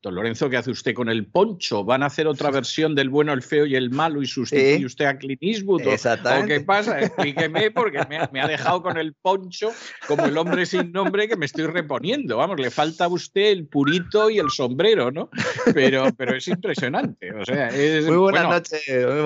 Don Lorenzo, ¿qué hace usted con el poncho? ¿Van a hacer otra versión del bueno, el feo y el malo y sustituye usted a Clint Eastwood? ¿O qué pasa? Explíqueme, porque me ha, me ha, dejado con el poncho como el hombre sin nombre que me estoy reponiendo. Vamos, le falta a usted el purito y el sombrero, ¿no? Pero, pero es impresionante. O sea, es, muy buenas bueno, noches.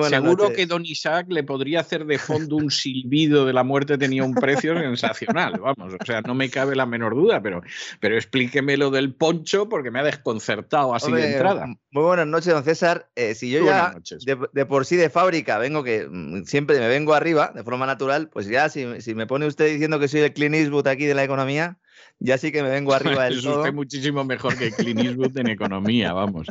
Seguro que Don Isaac le podría hacer de fondo un silbido de la muerte tenía un precio sensacional. Vamos, o sea, no me cabe la menor duda, pero, pero explíqueme lo del poncho porque me ha desconcertado así Hombre, de entrada. Muy buenas noches, don César. Eh, si yo Muy ya de, de, por sí de fábrica vengo que mm, siempre me vengo arriba de forma natural, pues ya si, si, me pone usted diciendo que soy el Clint Eastwood aquí de la economía, ya sí que me vengo arriba del es todo. usted muchísimo mejor que Clint Eastwood en economía, vamos.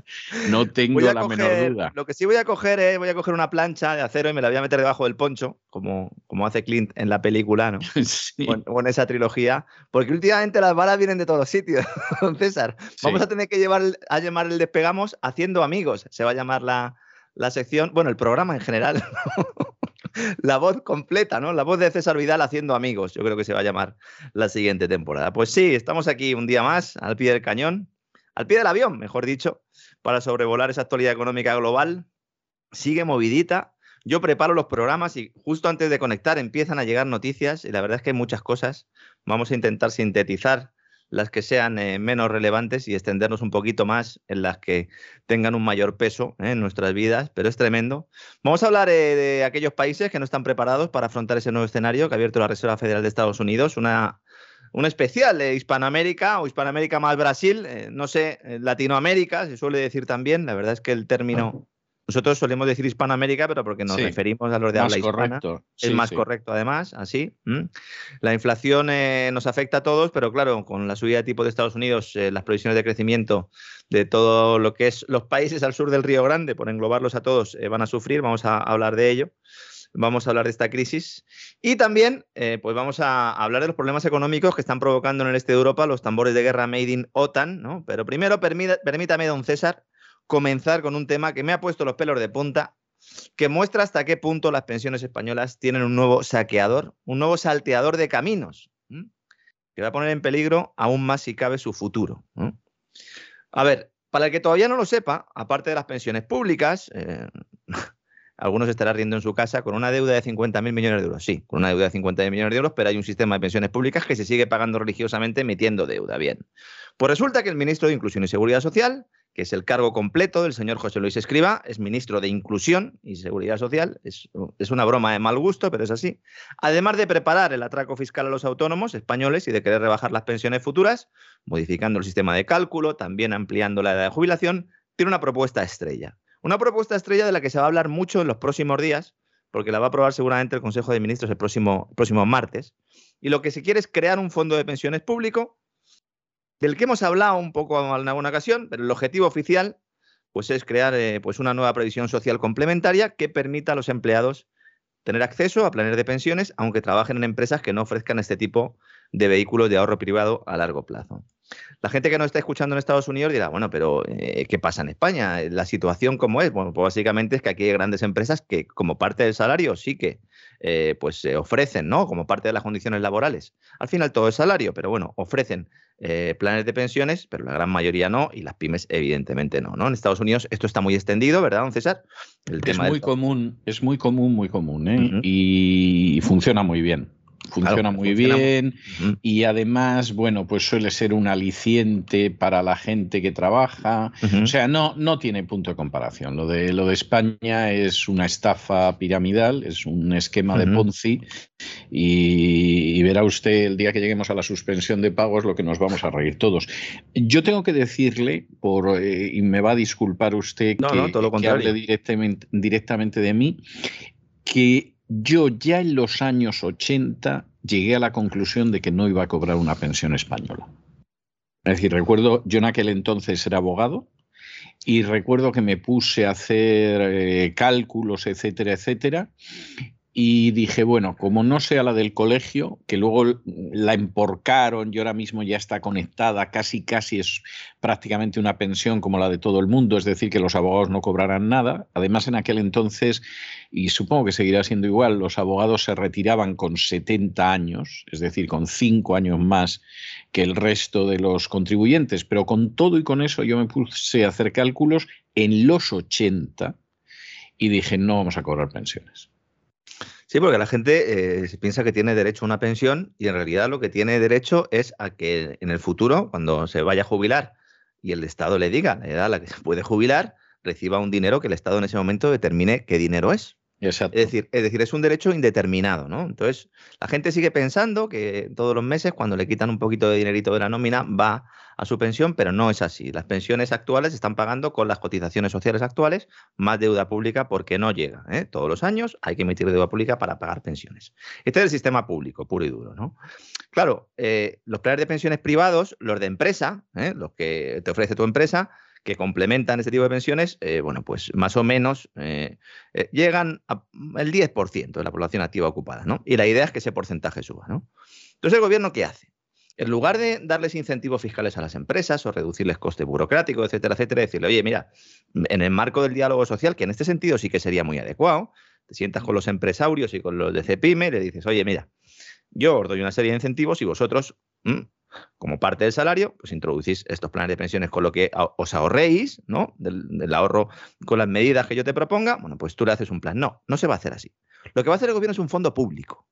No tengo la coger- menor duda. Lo que sí voy a coger es, voy a coger una plancha de acero y me la voy a meter debajo del poncho, como, como hace Clint en la película, ¿no? Sí. O en, o en esa trilogía, porque últimamente las balas vienen de todos los sitios, don César. Vamos Sí. a tener que llevar a llamar el despegamos haciendo amigos. Se va a llamar la, la sección, bueno, el programa en general. la voz completa, ¿no? La voz de César Vidal haciendo amigos. Yo creo que se va a llamar la siguiente temporada. Pues sí, estamos aquí un día más, al pie del cañón, al pie del avión, mejor dicho, para sobrevolar esa actualidad económica global. Sigue movidita. Yo preparo los programas y justo antes de conectar empiezan a llegar noticias y la verdad es que hay muchas cosas. Vamos a intentar sintetizar las que sean eh, menos relevantes y extendernos un poquito más en las que tengan un mayor peso en nuestras vidas, pero es tremendo. Vamos a hablar eh, de aquellos países que no están preparados para afrontar ese nuevo escenario que ha abierto la Reserva Federal de Estados Unidos, una, un especial de Hispanoamérica o Hispanoamérica más Brasil, eh, no sé, Latinoamérica se suele decir también, la verdad es que el término... Nosotros solemos decir Hispanoamérica, pero porque nos Sí, referimos a los de habla hispana. correcto. Es más sí. correcto, además, así. La inflación eh, nos afecta a todos, pero claro, con la subida de tipo de Estados Unidos, eh, las previsiones de crecimiento de todo lo que es los países al sur del Río Grande, por englobarlos a todos, eh, van a sufrir. Vamos a hablar de ello. Vamos a hablar de esta crisis. Y también, eh, pues vamos a hablar de los problemas económicos que están provocando en el este de Europa los tambores de guerra made in OTAN, ¿no? Pero primero, permítame, don César, comenzar con un tema que me ha puesto los pelos de punta que muestra hasta qué punto las pensiones españolas tienen un nuevo saqueador, un nuevo salteador de caminos, que va a poner en peligro aún más si cabe su futuro. A ver, para el que todavía no lo sepa, aparte de las pensiones públicas, eh, algunos estarán riendo en su casa con una deuda de 50.000 millones de euros. Sí, con una deuda de 50.000 millones de euros, pero hay un sistema de pensiones públicas que se sigue pagando religiosamente emitiendo deuda. Bien. Pues resulta que el ministro de Inclusión y Seguridad Social que es el cargo completo del señor José Luis Escriba, es ministro de Inclusión y Seguridad Social. Es, una broma de mal gusto, pero es así. Además de preparar el atraco fiscal a los autónomos españoles y de querer rebajar las pensiones futuras, modificando el sistema de cálculo, también ampliando la edad de jubilación, tiene una propuesta estrella. Una propuesta estrella de la que se va a hablar mucho en los próximos días, porque la va a aprobar seguramente el Consejo de Ministros el próximo, próximo martes. Y lo que se quiere es crear un fondo de pensiones público del que hemos hablado un poco en alguna ocasión, pero el objetivo oficial pues, es crear eh, pues una nueva previsión social complementaria que permita a los empleados tener acceso a planes de pensiones, aunque trabajen en empresas que no ofrezcan este tipo de vehículos de ahorro privado a largo plazo. La gente que nos está escuchando en Estados Unidos dirá, bueno, pero eh, ¿qué pasa en España? ¿La situación cómo es? Bueno, pues básicamente es que aquí hay grandes empresas que como parte del salario sí que eh, pues se ofrecen, ¿no? Como parte de las condiciones laborales. Al final todo es salario, pero bueno, ofrecen eh, planes de pensiones, pero la gran mayoría no, y las pymes evidentemente no, ¿no? En Estados Unidos esto está muy extendido, ¿verdad, don César? El es muy común, es muy común, muy común, ¿eh? Y funciona muy bien funciona muy bien y además, bueno, pues suele ser un aliciente para la gente que trabaja. O sea, no, no tiene punto de comparación. Lo de, lo de España es una estafa piramidal, es un esquema de Ponzi y, verá usted el día que lleguemos a la suspensión de pagos lo que nos vamos a reír todos. Yo tengo que decirle, por, eh, y me va a disculpar usted que, que hable directamente, directamente de mí, que yo ya en los años 80 llegué a la conclusión de que no iba a cobrar una pensión española. Es decir, recuerdo, yo en aquel entonces era abogado y recuerdo que me puse a hacer eh, cálculos, etcétera, etcétera, y dije, bueno, como no sea la del colegio, que luego la emporcaron y ahora mismo ya está conectada, casi casi es prácticamente una pensión como la de todo el mundo, es decir, que los abogados no cobrarán nada. Además, en aquel entonces, y supongo que seguirá siendo igual, los abogados se retiraban con 70 años, es decir, con 5 años más que el resto de los contribuyentes, pero con todo y con eso yo me puse a hacer cálculos en los 80 y dije, no vamos a cobrar pensiones. Sí, porque la gente eh, piensa que tiene derecho a una pensión y en realidad lo que tiene derecho es a que en el futuro, cuando se vaya a jubilar y el Estado le diga la edad a la que se puede jubilar, reciba un dinero que el Estado en ese momento determine qué dinero es. Es decir, es decir, es un derecho indeterminado, ¿no? Entonces, la gente sigue pensando que todos los meses, cuando le quitan un poquito de dinerito de la nómina, va a su pensión, pero no es así. Las pensiones actuales están pagando con las cotizaciones sociales actuales más deuda pública porque no llega. ¿eh? Todos los años hay que emitir deuda pública para pagar pensiones. Este es el sistema público, puro y duro. ¿no? Claro, eh, los planes de pensiones privados, los de empresa, ¿eh? los que te ofrece tu empresa, que complementan este tipo de pensiones, bueno, pues más o menos llegan al 10% de la población activa ocupada, ¿no? Y la idea es que ese porcentaje suba, ¿no? Entonces, ¿el gobierno qué hace? En lugar de darles incentivos fiscales a las empresas o reducirles coste burocrático, etcétera, etcétera, decirle, oye, mira, en el marco del diálogo social, que en este sentido sí que sería muy adecuado, te sientas con los empresarios y con los de CEPIME, le dices, oye, mira, yo os doy una serie de incentivos y vosotros, mm, como parte del salario, pues introducís estos planes de pensiones con lo que os ahorréis, ¿no? Del, del, ahorro con las medidas que yo te proponga, bueno, pues tú le haces un plan. No, no se va a hacer así. Lo que va a hacer el gobierno es un fondo público.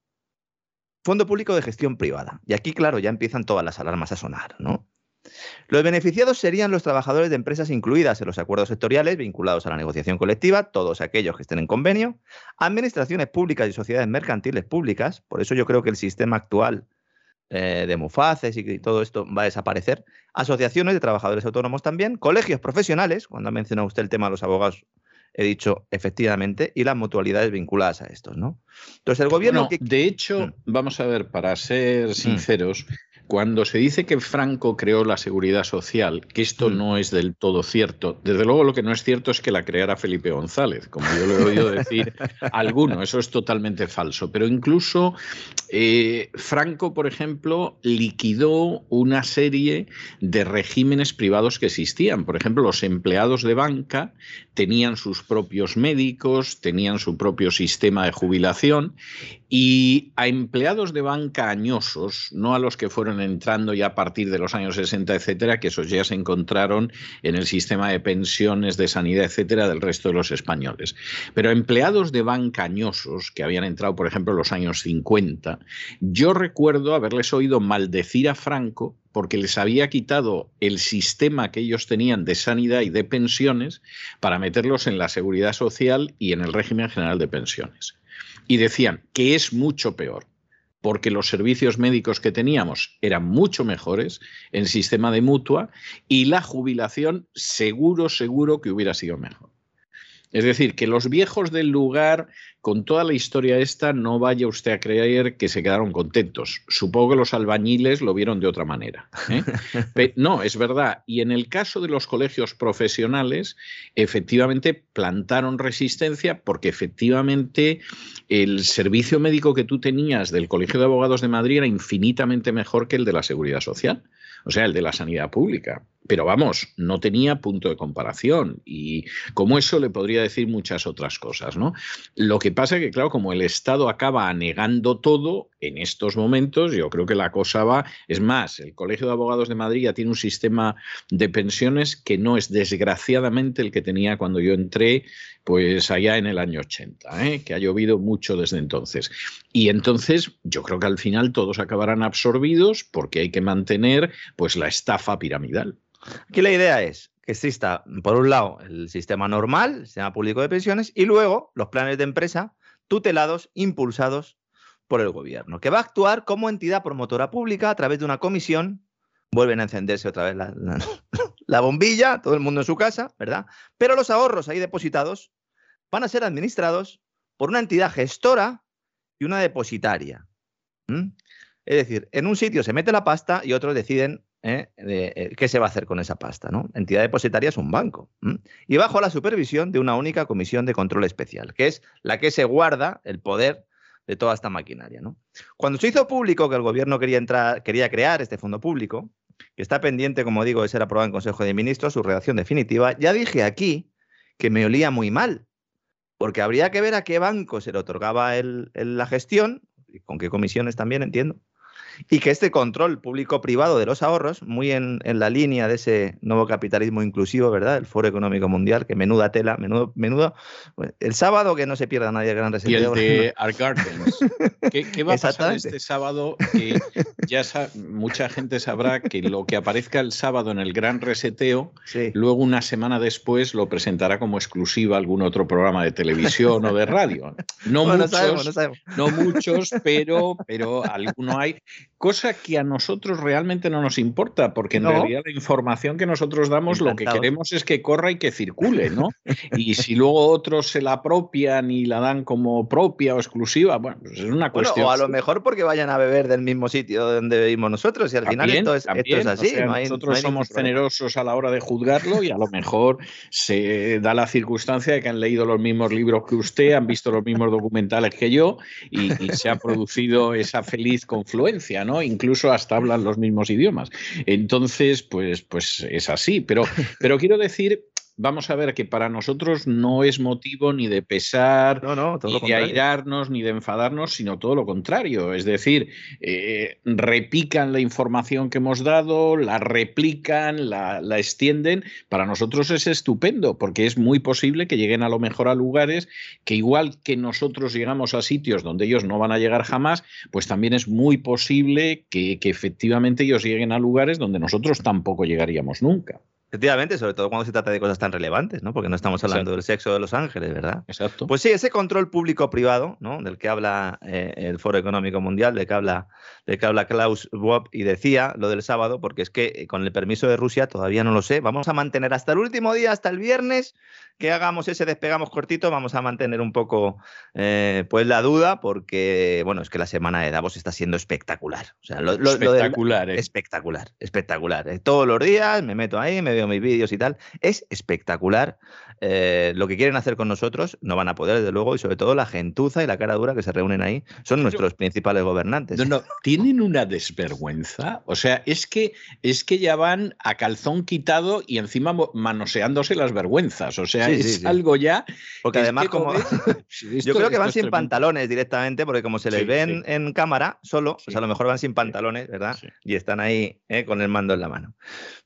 Fondo público de gestión privada. Y aquí, claro, ya empiezan todas las alarmas a sonar, ¿no? Los beneficiados serían los trabajadores de empresas incluidas en los acuerdos sectoriales vinculados a la negociación colectiva, todos aquellos que estén en convenio, administraciones públicas y sociedades mercantiles públicas, por eso yo creo que el sistema actual eh, de mufaces y todo esto va a desaparecer, asociaciones de trabajadores autónomos también, colegios profesionales, cuando ha mencionado usted el tema de los abogados he dicho efectivamente, y las mutualidades vinculadas a estos, ¿no? Entonces, el gobierno... De hecho, mm. vamos a ver, para ser mm. sinceros, cuando se dice que Franco creó la seguridad social, que esto mm. no es del todo cierto, desde luego lo que no es cierto es que la creara Felipe González, como yo le he oído decir a alguno, eso es totalmente falso. Pero incluso eh, Franco, por ejemplo, liquidó una serie de regímenes privados que existían. Por ejemplo, los empleados de banca tenían sus propios médicos, tenían su propio sistema de jubilación y a empleados de banca añosos, no a los que fueron entrando ya a partir de los años 60, etcétera, que esos ya se encontraron en el sistema de pensiones, de sanidad, etcétera, del resto de los españoles. Pero empleados de banca añosos, que habían entrado, por ejemplo, en los años 50, yo recuerdo haberles oído maldecir a Franco porque les había quitado el sistema que ellos tenían de sanidad y de pensiones para meterlos en la seguridad social y en el régimen general de pensiones y decían que es mucho peor, porque los servicios médicos que teníamos eran mucho mejores en sistema de mutua y la jubilación seguro, seguro que hubiera sido mejor. Es decir, que los viejos del lugar, con toda la historia esta, no vaya usted a creer que se quedaron contentos. Supongo que los albañiles lo vieron de otra manera. ¿eh? no, es verdad. Y en el caso de los colegios profesionales, efectivamente plantaron resistencia porque efectivamente el servicio médico que tú tenías del Colegio de Abogados de Madrid era infinitamente mejor que el de la Seguridad Social. O sea, el de la sanidad pública. Pero vamos, no tenía punto de comparación y como eso le podría decir muchas otras cosas, ¿no? Lo que pasa es que, claro, como el Estado acaba anegando todo en estos momentos, yo creo que la cosa va, es más, el Colegio de Abogados de Madrid ya tiene un sistema de pensiones que no es desgraciadamente el que tenía cuando yo entré, pues allá en el año 80, ¿eh? que ha llovido mucho desde entonces. Y entonces yo creo que al final todos acabarán absorbidos porque hay que mantener pues la estafa piramidal. Aquí la idea es que exista, por un lado, el sistema normal, el sistema público de pensiones, y luego los planes de empresa tutelados, impulsados por el gobierno, que va a actuar como entidad promotora pública a través de una comisión. Vuelven a encenderse otra vez la, la bombilla, todo el mundo en su casa, ¿verdad? Pero los ahorros ahí depositados van a ser administrados por una entidad gestora y una depositaria. Es decir, en un sitio se mete la pasta y otros deciden ¿eh? Eh, qué se va a hacer con esa pasta. ¿no? Entidad depositaria es un banco. Y bajo la supervisión de una única comisión de control especial, que es la que se guarda el poder de toda esta maquinaria. Cuando se hizo público que el gobierno quería, entrar, quería crear este fondo público, que está pendiente, como digo, de ser aprobado en Consejo de Ministros, su redacción definitiva, ya dije aquí que me olía muy mal, porque habría que ver a qué banco se le otorgaba la gestión, y con qué comisiones también, entiendo, y que este control público-privado de los ahorros, muy en, la línea de ese nuevo capitalismo inclusivo, ¿verdad? El Foro Económico Mundial, que menuda tela, menudo, menudo. El sábado que no se pierda nadie el gran reseteo. Y el de Art Gardens. ¿Qué, va a pasar este sábado? Que ya mucha gente sabrá que lo que aparezca el sábado en el gran reseteo, luego una semana después lo presentará como exclusiva algún otro programa de televisión o de radio. No muchos, no, muchos, pero, pero alguno hay cosa que a nosotros realmente no nos importa, porque en realidad la información que nosotros damos lo que queremos es que corra y que circule, ¿no? y si luego otros se la apropian y la dan como propia o exclusiva, bueno, pues es una cuestión. o a lo mejor porque vayan a beber del mismo sitio donde vivimos nosotros y al final esto es, así. nosotros somos generosos a la hora de juzgarlo y a lo mejor se da la circunstancia de que han leído los mismos libros que usted, han visto los mismos documentales que yo y se ha producido esa feliz confluencia, ¿no? Incluso hasta hablan los mismos idiomas. Entonces, pues, pues es así. Pero, pero quiero decir vamos a ver que para nosotros no es motivo ni de pesar, ni de airarnos, ni de enfadarnos, sino todo lo contrario. Es decir, eh, repican la información que hemos dado, la replican, la, la, extienden. Para nosotros es estupendo, porque es muy posible que lleguen a lo mejor a lugares que igual que nosotros llegamos a sitios donde ellos no van a llegar jamás, pues también es muy posible que, que efectivamente ellos lleguen a lugares donde nosotros tampoco llegaríamos nunca. Efectivamente, sobre todo cuando se trata de cosas tan relevantes, ¿no? Porque no estamos hablando del sexo de los ángeles, ¿verdad? Exacto. Pues sí, ese control público-privado, ¿no? Del que habla eh, el Foro Económico Mundial, del que habla, del que habla Klaus Schwab y decía lo del sábado, porque es que eh, con el permiso de Rusia todavía no lo sé. Vamos a mantener hasta el último día, hasta el viernes, que hagamos ese despegamos cortito, vamos a mantener un poco eh, pues la duda, porque bueno, es que la semana de Davos está siendo espectacular. O sea, lo, espectacular, ¿eh? espectacular, espectacular. Todos los días me meto ahí, me veo mis vídeos y tal. Es espectacular. Eh, lo que quieren hacer con nosotros no van a poder, desde luego, y sobre todo la gentuza y la cara dura que se reúnen ahí son nuestros principales gobernantes. No, no, tienen una desvergüenza. O sea, es que, es que ya van a calzón quitado y encima manoseándose las vergüenzas. O sea, es algo ya. Porque además, como. yo creo que van sin pantalones directamente, porque como se les ven en cámara solo, pues a lo mejor van sin pantalones, ¿verdad? Y están ahí eh, con el mando en la mano.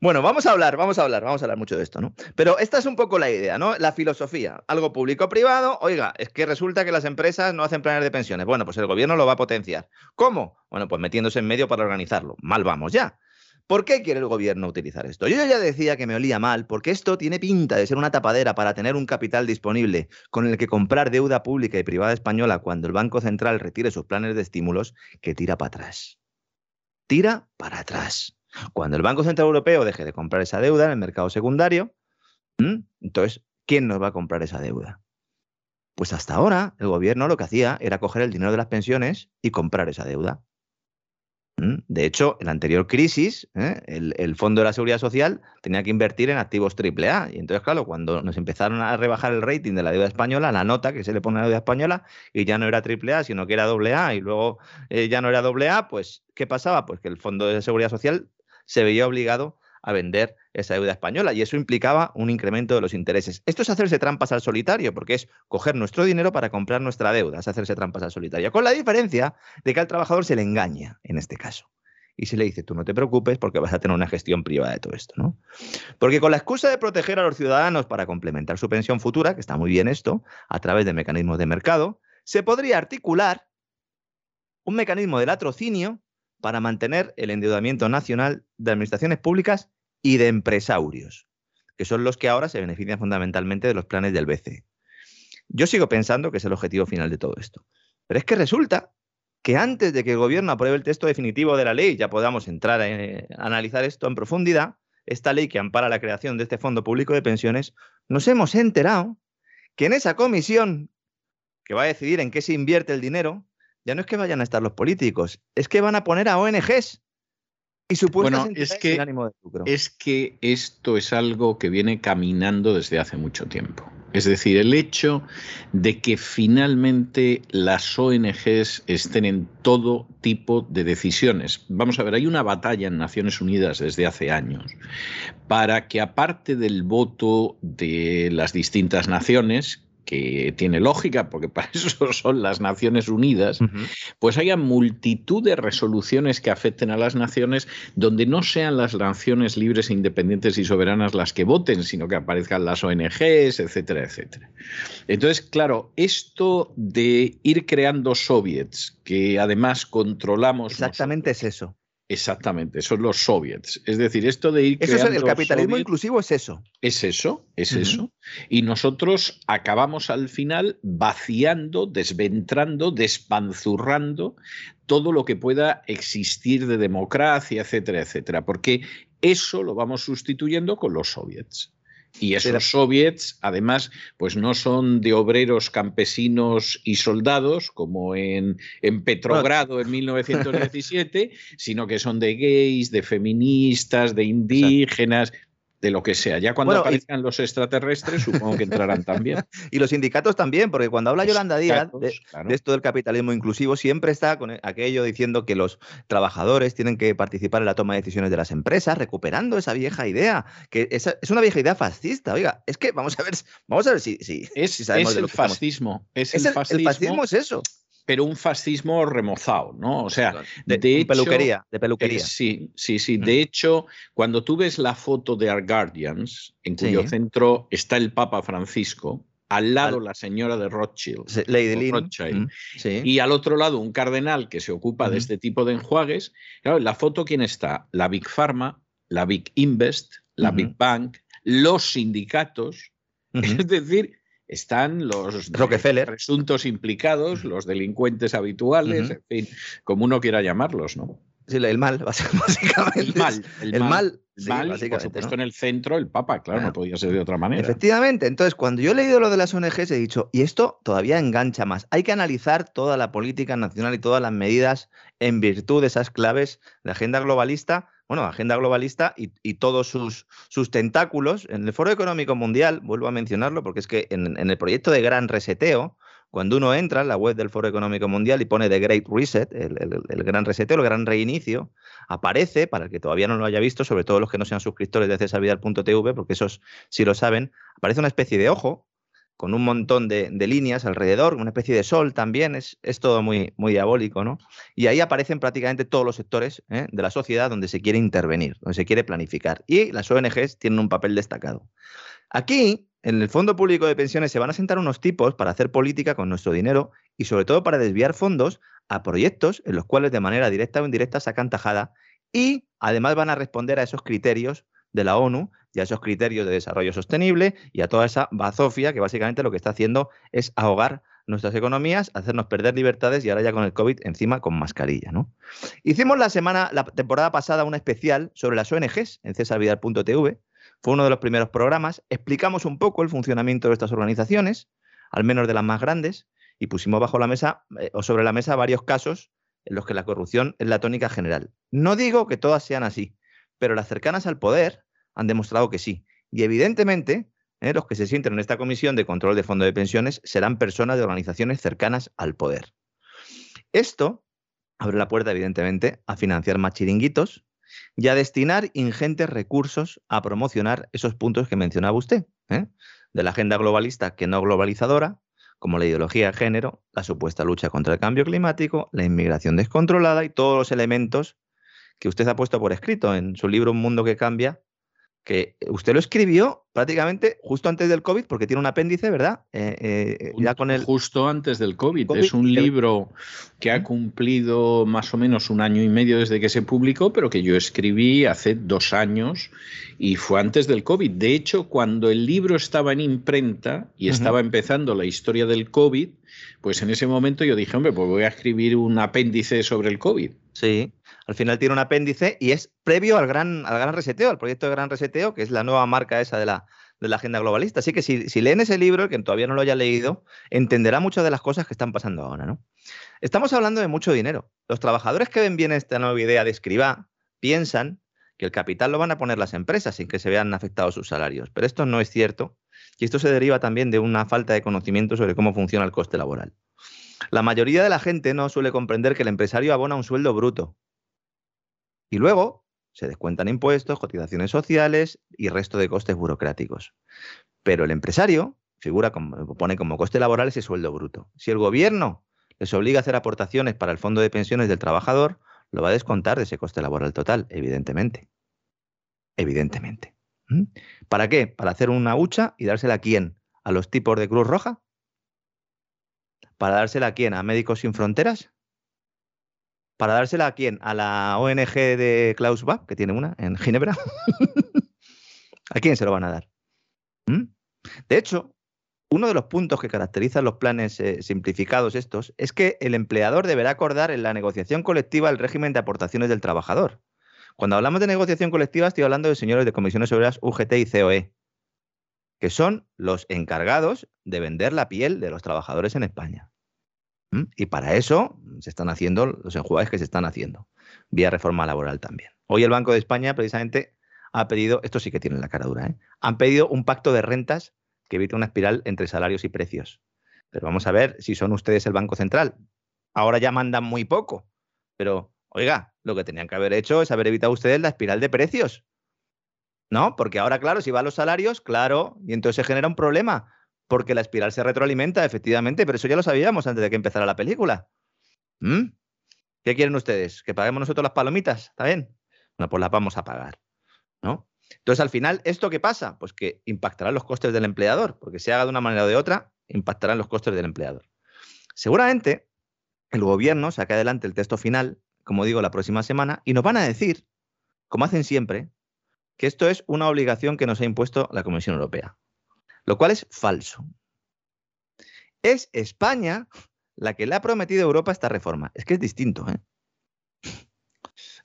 Bueno, vamos a hablar, vamos a hablar, vamos a hablar mucho de esto, ¿no? Pero esta es un poco la idea, ¿no? La filosofía, algo público-privado, oiga, es que resulta que las empresas no hacen planes de pensiones. Bueno, pues el gobierno lo va a potenciar. ¿Cómo? Bueno, pues metiéndose en medio para organizarlo. Mal vamos ya. ¿Por qué quiere el gobierno utilizar esto? Yo ya decía que me olía mal, porque esto tiene pinta de ser una tapadera para tener un capital disponible con el que comprar deuda pública y privada española cuando el Banco Central retire sus planes de estímulos, que tira para atrás. Tira para atrás. Cuando el Banco Central Europeo deje de comprar esa deuda en el mercado secundario, entonces ¿quién nos va a comprar esa deuda? Pues hasta ahora el gobierno lo que hacía era coger el dinero de las pensiones y comprar esa deuda. De hecho, en la anterior crisis, ¿eh? el, Fondo de la Seguridad Social tenía que invertir en activos AAA. Y entonces, claro, cuando nos empezaron a rebajar el rating de la deuda española, la nota que se le pone a la deuda española, y ya no era AAA, sino que era AA, y luego eh, ya no era AA, pues, ¿qué pasaba? Pues que el Fondo de Seguridad Social se veía obligado a vender esa deuda española y eso implicaba un incremento de los intereses. Esto es hacerse trampas al solitario, porque es coger nuestro dinero para comprar nuestra deuda, es hacerse trampas al solitario, con la diferencia de que al trabajador se le engaña en este caso. Y se le dice, tú no te preocupes porque vas a tener una gestión privada de todo esto, ¿no? Porque con la excusa de proteger a los ciudadanos para complementar su pensión futura, que está muy bien esto, a través de mecanismos de mercado, se podría articular un mecanismo de latrocinio para mantener el endeudamiento nacional de administraciones públicas y de empresarios, que son los que ahora se benefician fundamentalmente de los planes del BCE. Yo sigo pensando que es el objetivo final de todo esto. Pero es que resulta que antes de que el gobierno apruebe el texto definitivo de la ley, ya podamos entrar a, analizar esto en profundidad, esta ley que ampara la creación de este Fondo Público de Pensiones, nos hemos enterado que en esa comisión que va a decidir en qué se invierte el dinero, ya no es que vayan a estar los políticos, es que van a poner a ONGs y bueno, es que, es que esto es algo que viene caminando desde hace mucho tiempo. Es decir, el hecho de que finalmente las ONGs estén en todo tipo de decisiones. Vamos a ver, hay una batalla en Naciones Unidas desde hace años para que aparte del voto de las distintas naciones, que tiene lógica, porque para eso son las Naciones Unidas, pues haya multitud de resoluciones que afecten a las naciones donde no sean las naciones libres, independientes y soberanas las que voten, sino que aparezcan las ONGs, etcétera, etcétera. Entonces, claro, esto de ir creando soviets, que además controlamos... Exactamente es eso. Exactamente, son los soviets. Es decir, esto de ir eso es el capitalismo inclusivo es eso. Es eso, es eso. Y nosotros acabamos al final vaciando, desventrando, despanzurrando todo lo que pueda existir de democracia, etcétera, etcétera, porque eso lo vamos sustituyendo con los soviets. Y esos soviets, además, pues no son de obreros, campesinos y soldados, como en, en Petrogrado en 1917, sino que son de gays, de feministas, de indígenas, de lo que sea. Ya cuando aparezcan los extraterrestres, supongo que entrarán también. y los sindicatos también, porque cuando habla Yolanda Díaz de, esto del capitalismo inclusivo, siempre está con aquello diciendo que los trabajadores tienen que participar en la toma de decisiones de las empresas, recuperando esa vieja idea, que es, es una vieja idea fascista. Oiga, es que vamos a ver, vamos a ver si, si, es, el fascismo. Es, el, fascismo. El fascismo es eso pero un fascismo remozado, ¿no? O sea, de, peluquería, de peluquería. sí, sí, sí. De hecho, cuando tú ves la foto de Our Guardians, en cuyo centro está el Papa Francisco, al lado la señora de Rothschild, Lady Rothschild y al otro lado un cardenal que se ocupa de este tipo de enjuagues. Claro, en la foto, ¿quién está? La Big Pharma, la Big Invest, la Big Bank, los sindicatos. Es decir, están los presuntos implicados, los delincuentes habituales, en fin, como uno quiera llamarlos, ¿no? Sí, el mal, básicamente. El mal. El, mal. El por supuesto, en el centro, el Papa, claro, no podía ser de otra manera. Efectivamente. Entonces, cuando yo he leído lo de las ONGs, he dicho, y esto todavía engancha más. Hay que analizar toda la política nacional y todas las medidas en virtud de esas claves de agenda globalista bueno, agenda globalista y, todos sus, sus, tentáculos. En el Foro Económico Mundial, vuelvo a mencionarlo, porque es que en, el proyecto de gran reseteo, cuando uno entra en la web del Foro Económico Mundial y pone The Great Reset, el, gran reseteo, el gran reinicio, aparece, para el que todavía no lo haya visto, sobre todo los que no sean suscriptores de cesarvidal.tv, porque esos sí lo saben, aparece una especie de ojo con un montón de, líneas alrededor, una especie de sol también, es, es, todo muy, muy diabólico, ¿no? Y ahí aparecen prácticamente todos los sectores ¿eh? de la sociedad donde se quiere intervenir, donde se quiere planificar. Y las ONGs tienen un papel destacado. Aquí, en el Fondo Público de Pensiones, se van a sentar unos tipos para hacer política con nuestro dinero y sobre todo para desviar fondos a proyectos en los cuales de manera directa o indirecta sacan tajada y además van a responder a esos criterios de la ONU y a esos criterios de desarrollo sostenible y a toda esa bazofia que básicamente lo que está haciendo es ahogar nuestras economías, hacernos perder libertades y ahora ya con el COVID encima con mascarilla. ¿no? Hicimos la semana, la temporada pasada, un especial sobre las ONGs en cesarvidal.tv. Fue uno de los primeros programas. Explicamos un poco el funcionamiento de estas organizaciones, al menos de las más grandes, y pusimos bajo la mesa eh, o sobre la mesa varios casos en los que la corrupción es la tónica general. No digo que todas sean así, pero las cercanas al poder han demostrado que sí. Y evidentemente, eh, los que se sienten en esta comisión de control de fondo de pensiones serán personas de organizaciones cercanas al poder. Esto abre la puerta, evidentemente, a financiar más chiringuitos y a destinar ingentes recursos a promocionar esos puntos que mencionaba usted, ¿eh? de la agenda globalista que no globalizadora, como la ideología de género, la supuesta lucha contra el cambio climático, la inmigración descontrolada y todos los elementos que usted ha puesto por escrito en su libro Un mundo que cambia, que usted lo escribió prácticamente justo antes del COVID, porque tiene un apéndice, ¿verdad? Eh, eh, ya con el... Justo antes del COVID. Es un libro que ha cumplido más o menos un año y medio desde que se publicó, pero que yo escribí hace dos años y fue antes del COVID. De hecho, cuando el libro estaba en imprenta y estaba empezando la historia del COVID, pues en ese momento yo dije, hombre, pues voy a escribir un apéndice sobre el COVID. Sí, al final tiene un apéndice y es previo al gran, al gran reseteo, al proyecto de gran reseteo, que es la nueva marca esa de la, de la agenda globalista. Así que si, si, leen ese libro, el que todavía no lo haya leído, entenderá muchas de las cosas que están pasando ahora. ¿no? Estamos hablando de mucho dinero. Los trabajadores que ven bien esta nueva idea de escriba piensan que el capital lo van a poner las empresas sin que se vean afectados sus salarios. Pero esto no es cierto y esto se deriva también de una falta de conocimiento sobre cómo funciona el coste laboral. La mayoría de la gente no suele comprender que el empresario abona un sueldo bruto, y luego se descuentan impuestos, cotizaciones sociales y resto de costes burocráticos. Pero el empresario figura como, pone como coste laboral ese sueldo bruto. Si el gobierno les obliga a hacer aportaciones para el fondo de pensiones del trabajador, lo va a descontar de ese coste laboral total, evidentemente. Evidentemente. ¿Mm? ¿Para qué? ¿Para hacer una hucha y dársela a quién? ¿A los tipos de Cruz Roja? ¿Para dársela a quién? ¿A Médicos Sin Fronteras? ¿Para dársela a quién? ¿A la ONG de Klaus Schwab, que tiene una en Ginebra? ¿A quién se lo van a dar? ¿Mm? De hecho, uno de los puntos que caracterizan los planes eh, simplificados estos es que el empleador deberá acordar en la negociación colectiva el régimen de aportaciones del trabajador. Cuando hablamos de negociación colectiva, estoy hablando de señores de comisiones obreras UGT y COE, que son los encargados de vender la piel de los trabajadores en España. Y para eso se están haciendo los enjuagues que se están haciendo, vía reforma laboral también. Hoy el Banco de España precisamente ha pedido, esto sí que tiene la cara dura, ¿eh? han pedido un pacto de rentas que evite una espiral entre salarios y precios. Pero vamos a ver si son ustedes el Banco Central. Ahora ya mandan muy poco, pero oiga, lo que tenían que haber hecho es haber evitado ustedes la espiral de precios. ¿No? Porque ahora, claro, si va los salarios, claro, y entonces se genera un problema porque la espiral se retroalimenta, efectivamente, pero eso ya lo sabíamos antes de que empezara la película. ¿Mm? ¿Qué quieren ustedes? ¿Que paguemos nosotros las palomitas? ¿Está bien? Bueno, pues las vamos a pagar. ¿no? Entonces, al final, ¿esto qué pasa? Pues que impactará los costes del empleador, porque si haga de una manera o de otra, impactarán los costes del empleador. Seguramente el gobierno saque adelante el texto final, como digo, la próxima semana, y nos van a decir, como hacen siempre, que esto es una obligación que nos ha impuesto la Comisión Europea lo cual es falso. Es España la que le ha prometido a Europa esta reforma. Es que es distinto. ¿eh?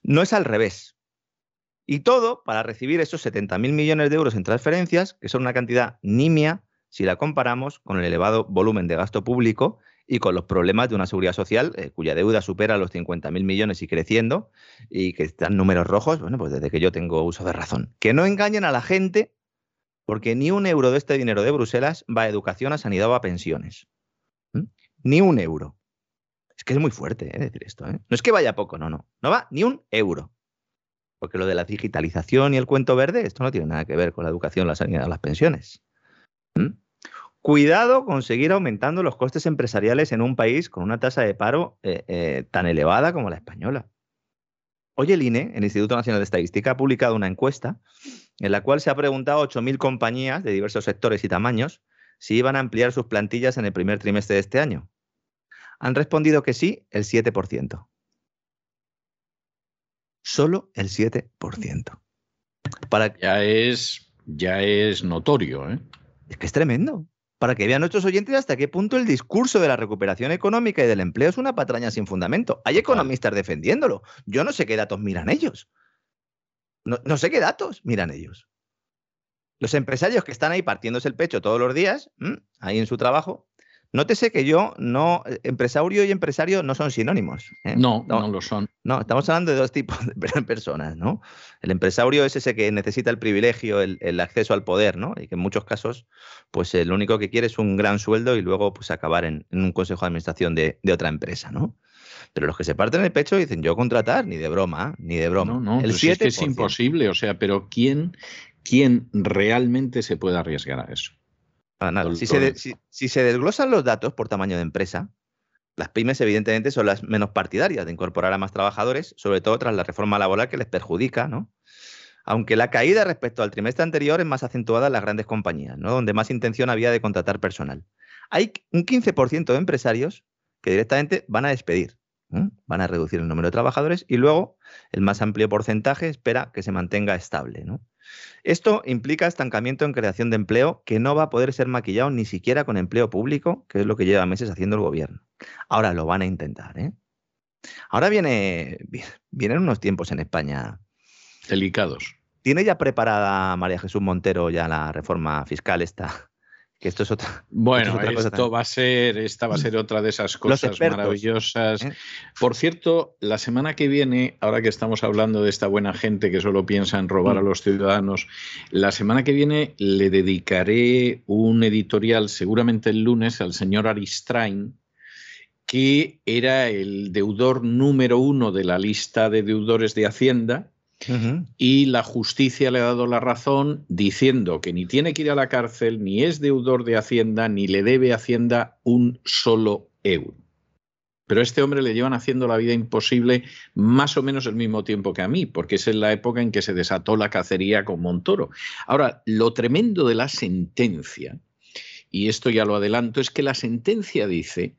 No es al revés. Y todo para recibir esos 70.000 millones de euros en transferencias, que son una cantidad nimia si la comparamos con el elevado volumen de gasto público y con los problemas de una seguridad social eh, cuya deuda supera los 50.000 millones y creciendo y que están números rojos, bueno, pues desde que yo tengo uso de razón. Que no engañen a la gente porque ni un euro de este dinero de Bruselas va a educación, a sanidad o a pensiones. Ni un euro. Es que es muy fuerte ¿eh? decir esto. ¿eh? No es que vaya poco, no, no. No va ni un euro. Porque lo de la digitalización y el cuento verde, esto no tiene nada que ver con la educación, la sanidad o las pensiones. Cuidado con seguir aumentando los costes empresariales en un país con una tasa de paro eh, tan elevada como la española. Hoy el INE, el Instituto Nacional de Estadística, ha publicado una encuesta en la cual se ha preguntado a 8.000 compañías de diversos sectores y tamaños si iban a ampliar sus plantillas en el primer trimestre de este año. Han respondido que sí el 7%. Solo el 7%. Para... Ya, es, ya es notorio. ¿eh? Es que es tremendo para que vean nuestros oyentes hasta qué punto el discurso de la recuperación económica y del empleo es una patraña sin fundamento. Hay economistas defendiéndolo. Yo no sé qué datos miran ellos. No, sé qué datos miran ellos. Los empresarios que están ahí partiéndose el pecho todos los días, ahí en su trabajo, Nótese que yo no, eh, empresario y empresario no son sinónimos. ¿eh? No, no, lo son. No, estamos hablando de dos tipos de personas, ¿no? El empresario es ese que necesita el privilegio, el, acceso al poder, ¿no? Y que en muchos casos, pues lo único que quiere es un gran sueldo y luego pues acabar en, un consejo de administración de, otra empresa, ¿no? Pero los que se parten el pecho dicen, yo contratar, ni de broma, ni de broma. No, no, el 7%. es, que es imposible, o sea, pero ¿quién, ¿quién realmente se puede arriesgar a eso? Para nada. Si se, si se desglosan los datos por tamaño de empresa, las pymes, evidentemente, son las menos partidarias de incorporar a más trabajadores, sobre todo tras la reforma laboral que les perjudica, ¿no? Aunque la caída respecto al trimestre anterior es más acentuada en las grandes compañías, ¿no? donde más intención había de contratar personal. Hay un 15% de empresarios que directamente van a despedir, van a reducir el número de trabajadores y luego el más amplio porcentaje espera que se mantenga estable. Esto implica estancamiento en creación de empleo que no va a poder ser maquillado ni siquiera con empleo público, que es lo que lleva meses haciendo el gobierno. Ahora lo van a intentar. ¿eh? Ahora viene, vienen unos tiempos en España delicados. ¿Tiene ya preparada María Jesús Montero ya la reforma fiscal esta? Que esto es otra. Bueno, esto, va a ser, esta va a ser otra de esas cosas maravillosas. ¿eh? Por cierto, la semana que viene, ahora que estamos hablando de esta buena gente que solo piensa en robar a mm. los ciudadanos, la semana que viene le dedicaré un editorial, seguramente el lunes, al señor Aristrain, que era el deudor número uno de la lista de deudores de Hacienda y la justicia le ha dado la razón diciendo que ni tiene que ir a la cárcel, ni es deudor de Hacienda, ni le debe Hacienda un solo euro. Pero a este hombre le llevan haciendo la vida imposible más o menos el mismo tiempo que a mí, porque es en la época en que se desató la cacería con Montoro. Ahora, lo tremendo de la sentencia, y esto ya lo adelanto, es que la sentencia dice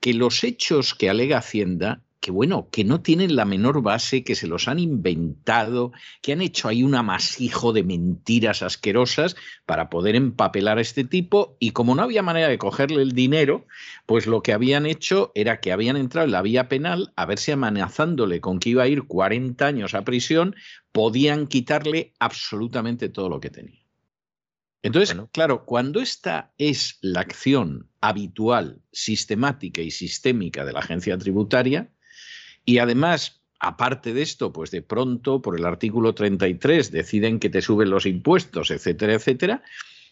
que los hechos que alega Hacienda que bueno, que no tienen la menor base, que se los han inventado, que han hecho ahí un amasijo de mentiras asquerosas para poder empapelar a este tipo y como no había manera de cogerle el dinero, pues lo que habían hecho era que habían entrado en la vía penal a ver si amenazándole con que iba a ir 40 años a prisión, podían quitarle absolutamente todo lo que tenía. Entonces, claro, cuando esta es la acción habitual, sistemática y sistémica de la agencia tributaria, y además, aparte de esto, pues de pronto, por el artículo 33, deciden que te suben los impuestos, etcétera, etcétera.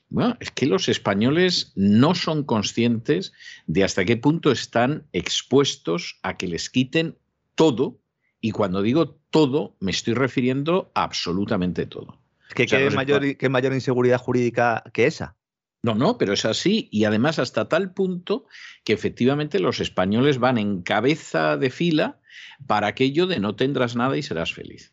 Bueno, es que los españoles no son conscientes de hasta qué punto están expuestos a que les quiten todo, y cuando digo todo, me estoy refiriendo a absolutamente todo. ¿Qué, mayor, ¿Qué mayor inseguridad jurídica que esa? No, no, pero es así. Y además hasta tal punto que efectivamente los españoles van en cabeza de fila para aquello de no tendrás nada y serás feliz.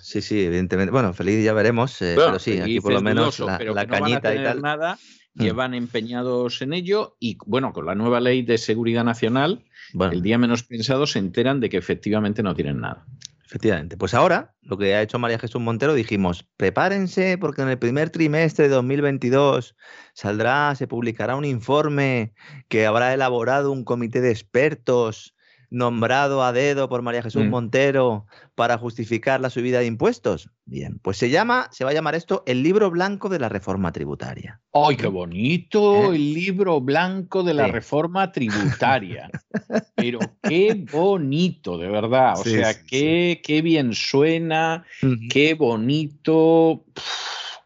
Sí, sí, evidentemente. Bueno, feliz ya veremos, eh, pero sí, aquí por lo menos la, cañita y tal. Nada, mm. llevan empeñados en ello y bueno, con la nueva ley de seguridad nacional, el día menos pensado se enteran de que efectivamente no tienen nada. Efectivamente. Pues ahora, lo que ha hecho María Jesús Montero, dijimos, prepárense porque en el primer trimestre de 2022 saldrá, se publicará un informe que habrá elaborado un comité de expertos nombrado a dedo por María Jesús mm. Montero para justificar la subida de impuestos? Bien, pues se llama, se va a llamar esto el libro blanco de la reforma tributaria. ¡Ay, qué bonito! ¿Eh? El libro blanco de la reforma tributaria. Pero qué bonito, de verdad. O sea, qué, qué, bien suena, qué bonito.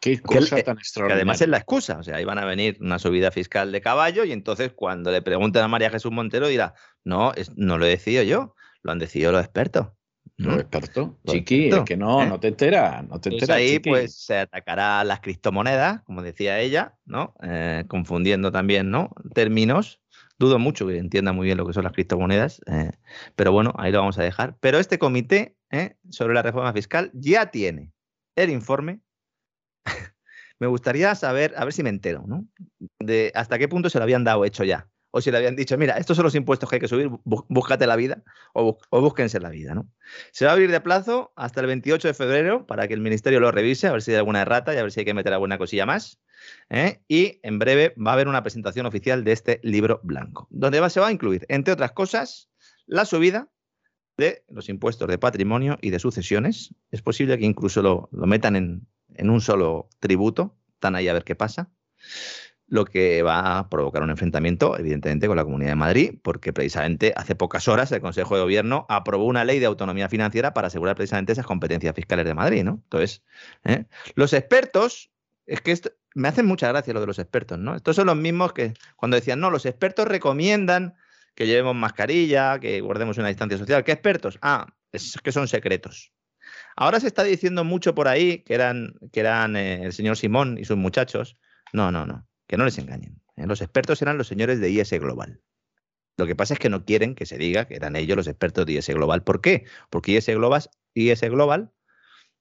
Qué cosa tan extraordinaria. además es la excusa, o sea, iban a venir una subida fiscal de caballo y entonces cuando le pregunten a María Jesús Montero dirá, no, no lo he decidido yo, lo han decidido los expertos. Los expertos, chiqui, es que no, ¿eh? no te enteras, no te enteras. ahí pues se atacará las criptomonedas, como decía ella, ¿no? Eh, confundiendo también, ¿no? Términos. Dudo mucho que entienda muy bien lo que son las criptomonedas, eh, pero bueno, ahí lo vamos a dejar. Pero este comité sobre la reforma fiscal ya tiene el informe me gustaría saber, a ver si me entero, ¿no? De hasta qué punto se lo habían dado hecho ya. O si le habían dicho, mira, estos son los impuestos que hay que subir, búscate la vida o, búsquense la vida, ¿no? Se va a abrir de plazo hasta el 28 de febrero para que el ministerio lo revise, a ver si hay alguna errata y a ver si hay que meter alguna cosilla más. ¿eh? Y en breve va a haber una presentación oficial de este libro blanco, donde va, se va a incluir, entre otras cosas, la subida de los impuestos de patrimonio y de sucesiones. Es posible que incluso lo, metan en, en un solo tributo, están ahí a ver qué pasa, lo que va a provocar un enfrentamiento, evidentemente, con la Comunidad de Madrid, porque precisamente hace pocas horas el Consejo de Gobierno aprobó una ley de autonomía financiera para asegurar precisamente esas competencias fiscales de Madrid, ¿no? Entonces, ¿eh? los expertos, es que me hacen mucha gracia lo de los expertos, ¿no? Estos son los mismos que cuando decían, no, los expertos recomiendan que llevemos mascarilla, que guardemos una distancia social. ¿Qué expertos? Ah, es que son secretos. Ahora se está diciendo mucho por ahí que eran, que eran eh, el señor Simón y sus muchachos. No, no, no, que no les engañen. ¿eh? Los expertos eran los señores de IS Global. Lo que pasa es que no quieren que se diga que eran ellos los expertos de IS Global. ¿Por qué? Porque IS Global, IS Global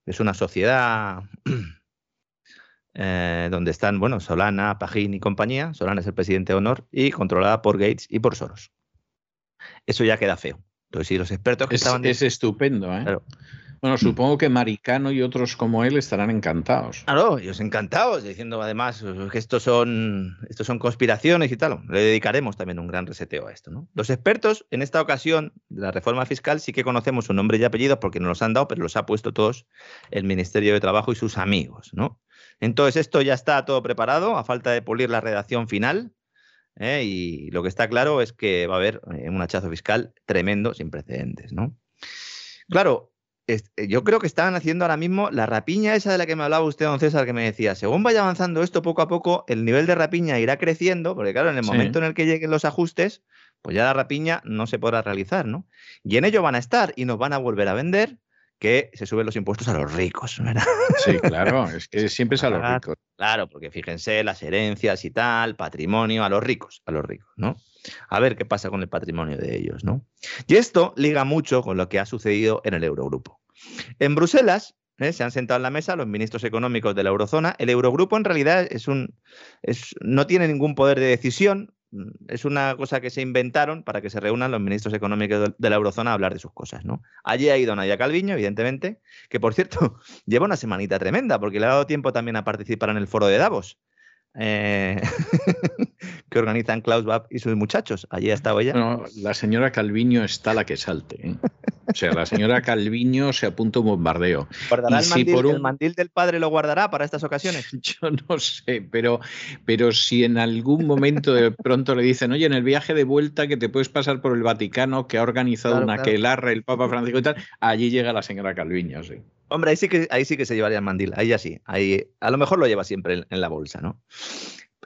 es una sociedad eh, donde están, bueno, Solana, Pajín y compañía. Solana es el presidente de honor y controlada por Gates y por Soros. Eso ya queda feo. Entonces, si los expertos que es, estaban... Es estupendo, ¿eh? Bueno, supongo que Maricano y otros como él estarán encantados. Claro, ellos encantados, diciendo además que estos son, estos son conspiraciones y tal. Le dedicaremos también un gran reseteo a esto. Los expertos, en esta ocasión de la reforma fiscal, sí que conocemos su nombre y apellido porque no los han dado, pero los ha puesto todos el Ministerio de Trabajo y sus amigos. ¿no? Entonces, esto ya está todo preparado, a falta de pulir la redacción final. ¿eh? Y lo que está claro es que va a haber eh, un hachazo fiscal tremendo, sin precedentes. ¿no? Claro, yo creo que están haciendo ahora mismo la rapiña esa de la que me hablaba usted, don César, que me decía, según vaya avanzando esto poco a poco, el nivel de rapiña irá creciendo, porque claro, en el momento en el que lleguen los ajustes, pues ya la rapiña no se podrá realizar, ¿no? Y en ello van a estar y nos van a volver a vender que se suben los impuestos a los ricos, ¿verdad? Sí, claro, es que siempre es a los ricos. Claro, porque fíjense, las herencias y tal, patrimonio, a los ricos, a los ricos, ¿no? A ver qué pasa con el patrimonio de ellos, ¿no? Y esto liga mucho con lo que ha sucedido en el Eurogrupo. En Bruselas ¿eh? se han sentado en la mesa los ministros económicos de la eurozona. El Eurogrupo en realidad es un, es, no tiene ningún poder de decisión, es una cosa que se inventaron para que se reúnan los ministros económicos de la eurozona a hablar de sus cosas, ¿no? Allí ha ido Nadia Calviño, evidentemente, que por cierto lleva una semanita tremenda porque le ha dado tiempo también a participar en el foro de Davos. Eh, que organizan Klaus Bab y sus muchachos. Allí ha estado ella. la señora Calviño está la que salte. ¿eh? O sea, la señora Calviño se apunta un bombardeo. ¿Guardará el, mandil, el, mandil, del padre lo guardará para estas ocasiones? Yo no sé, pero, pero si en algún momento de pronto le dicen, oye, en el viaje de vuelta que te puedes pasar por el Vaticano, que ha organizado una que claro. el Papa Francisco y tal, allí llega la señora Calviño, sí. Hombre, ahí sí que, ahí sí que se llevaría el mandil, ahí ya sí. Ahí, a lo mejor lo lleva siempre en, en la bolsa, ¿no?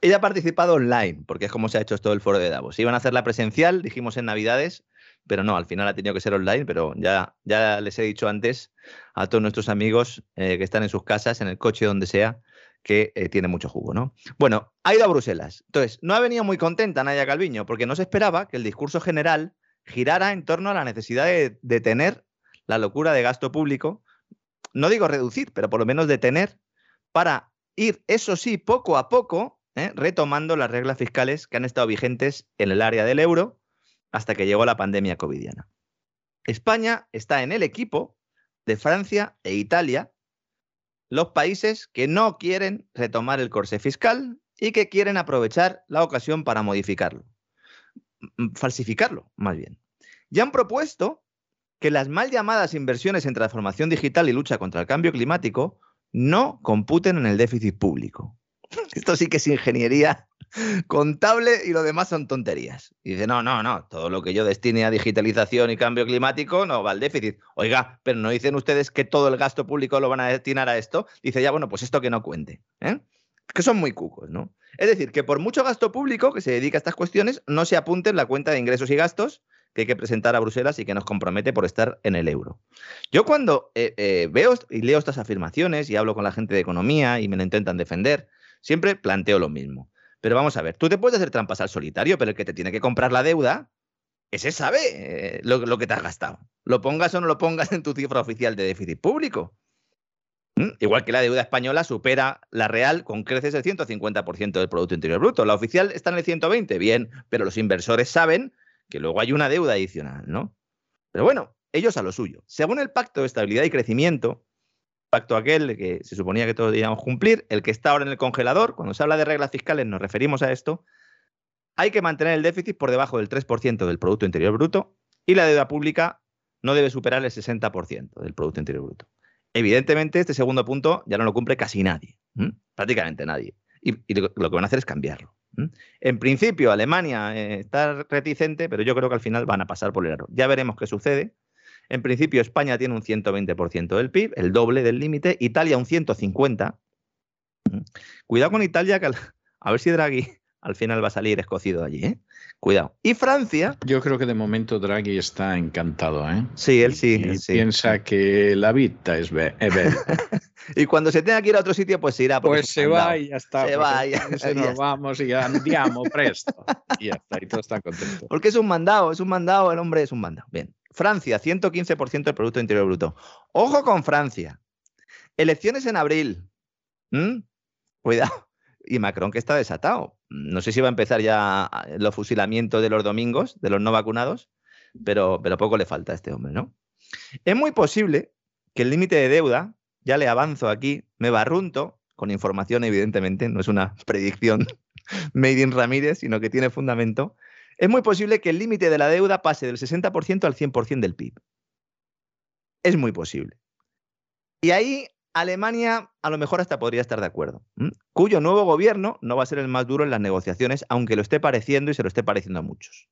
Ella ha participado online, porque es como se ha hecho todo el foro de Davos. Iban a hacerla presencial, dijimos en Navidades, pero no, al final ha tenido que ser online, pero ya, ya les he dicho antes a todos nuestros amigos eh, que están en sus casas, en el coche, donde sea, que eh, tiene mucho jugo, ¿no? Bueno, ha ido a Bruselas. Entonces, no ha venido muy contenta Nadia Calviño, porque no se esperaba que el discurso general girara en torno a la necesidad de detener la locura de gasto público no digo reducir, pero por lo menos detener para ir, eso sí, poco a poco, ¿eh? retomando las reglas fiscales que han estado vigentes en el área del euro hasta que llegó la pandemia covidiana. España está en el equipo de Francia e Italia, los países que no quieren retomar el corsé fiscal y que quieren aprovechar la ocasión para modificarlo, falsificarlo más bien. Ya han propuesto que las mal llamadas inversiones en transformación digital y lucha contra el cambio climático no computen en el déficit público. Esto sí que es ingeniería contable y lo demás son tonterías. Y dice, no, no, no, todo lo que yo destine a digitalización y cambio climático no va al déficit. Oiga, pero no dicen ustedes que todo el gasto público lo van a destinar a esto. Dice, ya, bueno, pues esto que no cuente. ¿eh? Que son muy cucos, ¿no? Es decir, que por mucho gasto público que se dedica a estas cuestiones, no se apunte en la cuenta de ingresos y gastos que hay que presentar a Bruselas y que nos compromete por estar en el euro. Yo cuando eh, eh, veo y leo estas afirmaciones y hablo con la gente de economía y me lo intentan defender, siempre planteo lo mismo. Pero vamos a ver, tú te puedes hacer trampas al solitario, pero el que te tiene que comprar la deuda, ese sabe eh, lo, que te has gastado. Lo pongas o no lo pongas en tu cifra oficial de déficit público. ¿Mm? Igual que la deuda española supera la real con creces del 150% del Producto Interior Bruto. La oficial está en el 120, bien, pero los inversores saben que luego hay una deuda adicional, ¿no? Pero bueno, ellos a lo suyo. Según el Pacto de Estabilidad y Crecimiento, pacto aquel que se suponía que todos debíamos cumplir, el que está ahora en el congelador, cuando se habla de reglas fiscales nos referimos a esto, hay que mantener el déficit por debajo del 3% del Producto Interior Bruto y la deuda pública no debe superar el 60% del Producto Interior Bruto. Evidentemente, este segundo punto ya no lo cumple casi nadie, prácticamente nadie. Y, lo que van a hacer es cambiarlo. En principio, Alemania eh, está reticente, pero yo creo que al final van a pasar por el aro. Ya veremos qué sucede. En principio, España tiene un 120% del PIB, el doble del límite. Italia un 150%. Cuidado con Italia, que a ver si Draghi al final va a salir escocido allí, ¿eh? Cuidado. Y Francia. Yo creo que de momento Draghi está encantado, ¿eh? Sí, él sí. Piensa que la vida es ver. y cuando se tenga que ir a otro sitio, pues se irá. Pues se va y ya está. Se va y ya, se nos vamos y andiamo presto. Y ya está, y todos están contentos. Porque es un mandado, es un mandado, el hombre es un mandado. Bien. Francia, 115% del Producto Interior Bruto. Ojo con Francia. Elecciones en abril. ¿Mm? Cuidado. Y Macron que está desatado. No sé si va a empezar ya los fusilamientos de los domingos, de los no vacunados, pero, pero poco le falta a este hombre, ¿no? Es muy posible que el límite de deuda, ya le avanzo aquí, me barrunto, con información evidentemente, no es una predicción made in Ramírez, sino que tiene fundamento, es muy posible que el límite de la deuda pase del 60% al 100% del PIB. Es muy posible. Y ahí Alemania a lo mejor hasta podría estar de acuerdo, cuyo nuevo gobierno no va a ser el más duro en las negociaciones, aunque lo esté pareciendo y se lo esté pareciendo a muchos.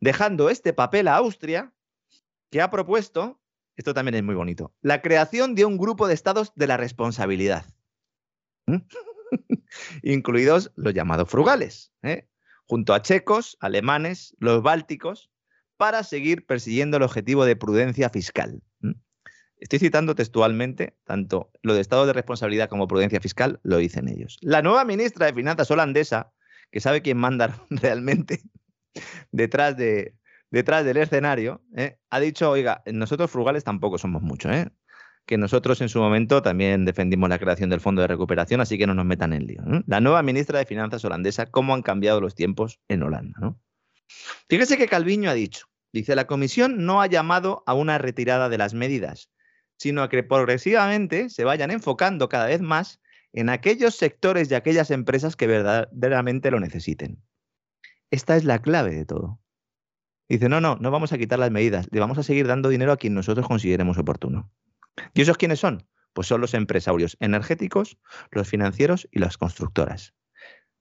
Dejando este papel a Austria, que ha propuesto, esto también es muy bonito, la creación de un grupo de estados de la responsabilidad, incluidos los llamados frugales, ¿eh? Junto a checos, alemanes, los bálticos, para seguir persiguiendo el objetivo de prudencia fiscal. Estoy citando textualmente, tanto lo de estado de responsabilidad como prudencia fiscal lo dicen ellos. La nueva ministra de Finanzas holandesa, que sabe quién manda realmente detrás, de, detrás del escenario, ¿eh? ha dicho, oiga, nosotros frugales tampoco somos muchos, ¿eh? Que nosotros en su momento también defendimos la creación del Fondo de Recuperación, así que no nos metan en lío. La nueva ministra de Finanzas holandesa, cómo han cambiado los tiempos en Holanda. Fíjese que Calviño ha dicho, dice, la comisión no ha llamado a una retirada de las medidas, sino a que progresivamente se vayan enfocando cada vez más en aquellos sectores y aquellas empresas que verdaderamente lo necesiten. Esta es la clave de todo. Dice, no, no, no vamos a quitar las medidas, le vamos a seguir dando dinero a quien nosotros consideremos oportuno. ¿Y esos quiénes son? Pues son los empresarios energéticos, los financieros y las constructoras.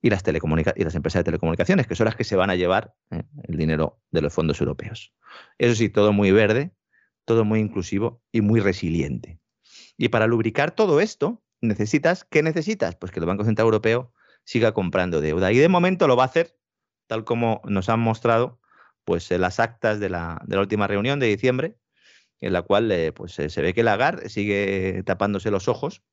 Y las, y las empresas de telecomunicaciones, que son las que se van a llevar eh, el dinero de los fondos europeos. Eso sí, todo muy verde, todo muy inclusivo y muy resiliente. Y para lubricar todo esto, necesitas, ¿qué necesitas? Pues que el Banco Central Europeo siga comprando deuda. Y de momento lo va a hacer, tal como nos han mostrado pues, las actas de la, de la última reunión de diciembre, en la cual eh, pues, se ve que Lagarde sigue tapándose los ojos.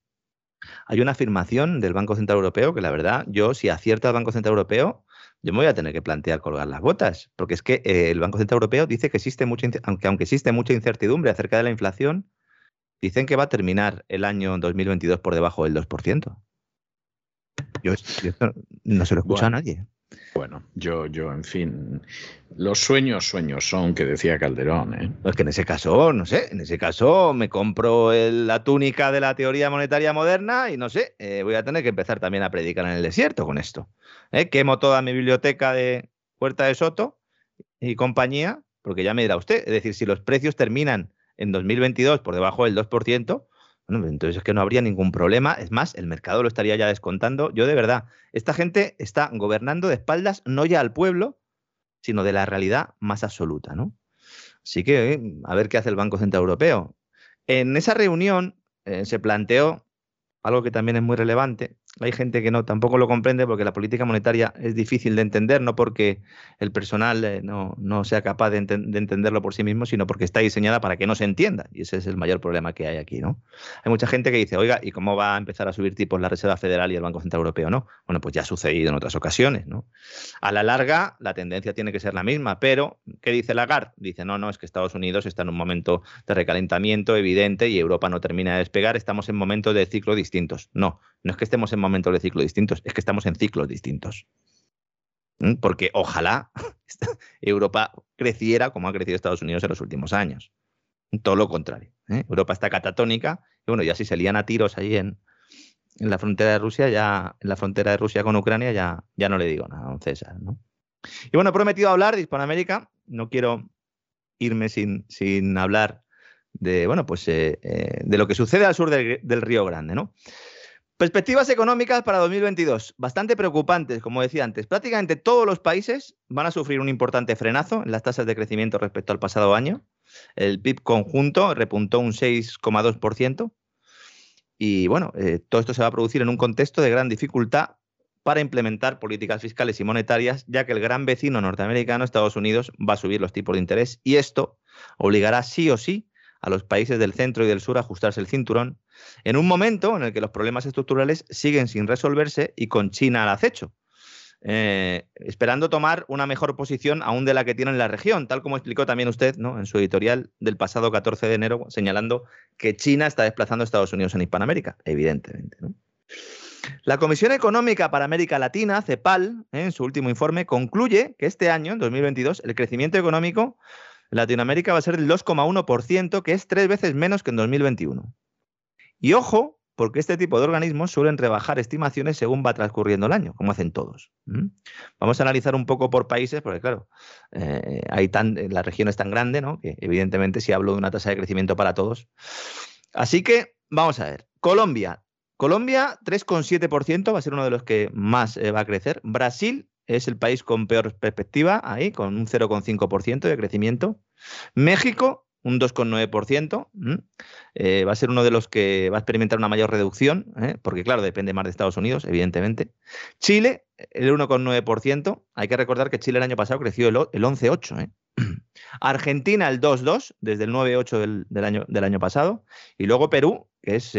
Hay una afirmación del Banco Central Europeo que la verdad, yo si acierta el Banco Central Europeo, yo me voy a tener que plantear colgar las botas, porque es que eh, el Banco Central Europeo dice que existe mucha, aunque, aunque existe mucha incertidumbre acerca de la inflación, dicen que va a terminar el año 2022 por debajo del 2%. Yo, no se lo escucha a nadie. Bueno, yo, yo, en fin, los sueños, sueños son, que decía Calderón. ¿eh? Es que en ese caso, no sé, en ese caso me compro la túnica de la teoría monetaria moderna y no sé, eh, voy a tener que empezar también a predicar en el desierto con esto. ¿eh? Quemo toda mi biblioteca de Puerta de Soto y compañía, porque ya me dirá usted, es decir, si los precios terminan en 2022 por debajo del 2%, bueno, entonces es que no habría ningún problema. Es más, el mercado lo estaría ya descontando. Yo de verdad, esta gente está gobernando de espaldas no ya al pueblo, sino de la realidad más absoluta, ¿no? Así que eh, a ver qué hace el Banco Central Europeo. En esa reunión eh, se planteó algo que también es muy relevante, hay gente que no tampoco lo comprende porque la política monetaria es difícil de entender, no porque el personal eh, no, sea capaz de, entenderlo por sí mismo, sino porque está diseñada para que no se entienda. Y ese es el mayor problema que hay aquí, ¿no? Hay mucha gente que dice, oiga, ¿y cómo va a empezar a subir tipos la Reserva Federal y el Banco Central Europeo? No. Bueno, pues ya ha sucedido en otras ocasiones, ¿no? A la larga, la tendencia tiene que ser la misma, pero ¿qué dice Lagarde? Dice, no, no, es que Estados Unidos está en un momento de recalentamiento evidente y Europa no termina de despegar, estamos en momentos de ciclo distintos. No, no es que estemos en momentos de ciclo distintos, es que estamos en ciclos distintos. ¿Mm? Porque ojalá Europa creciera como ha crecido Estados Unidos en los últimos años. Todo lo contrario. ¿eh? Europa está catatónica y bueno, ya si se lían a tiros ahí en, en, la frontera de Rusia, ya en la frontera de Rusia con Ucrania, ya, ya no le digo nada a don César. Y bueno, he prometido hablar de Hispanoamérica. No quiero irme sin, sin hablar de, bueno, pues, eh, eh, de lo que sucede al sur del Río Grande, ¿no? Perspectivas económicas para 2022, bastante preocupantes, como decía antes. Prácticamente todos los países van a sufrir un importante frenazo en las tasas de crecimiento respecto al pasado año. El PIB conjunto repuntó un 6,2%. Y bueno, eh, todo esto se va a producir en un contexto de gran dificultad para implementar políticas fiscales y monetarias, ya que el gran vecino norteamericano, Estados Unidos, va a subir los tipos de interés y esto obligará sí o sí a los países del centro y del sur a ajustarse el cinturón en un momento en el que los problemas estructurales siguen sin resolverse y con China al acecho. Eh, esperando tomar una mejor posición aún de la que tiene en la región, tal como explicó también usted ¿no? en su editorial del pasado 14 de enero, señalando que China está desplazando a Estados Unidos en Hispanoamérica, evidentemente. La Comisión Económica para América Latina, CEPAL, en su último informe, concluye que este año, en 2022, el crecimiento económico Latinoamérica va a ser del 2,1%, que es tres veces menos que en 2021. Y ojo, porque este tipo de organismos suelen rebajar estimaciones según va transcurriendo el año, como hacen todos. Vamos a analizar un poco por países, porque claro, eh, hay tan, la región es tan grande, ¿no? que evidentemente si hablo de una tasa de crecimiento para todos. Así que vamos a ver. Colombia. Colombia 3,7% va a ser uno de los que más eh, va a crecer. Brasil es el país con peor perspectiva, ahí, con un 0,5% de crecimiento. México un 2,9%. Eh, va a ser uno de los que va a experimentar una mayor reducción, ¿eh? porque claro, depende más de Estados Unidos, evidentemente. Chile, el 1,9%. Hay que recordar que Chile el año pasado creció el, 11,8%. ¿eh? Argentina el 2,2% desde el 9,8% del, año, del año pasado. Y luego Perú, que es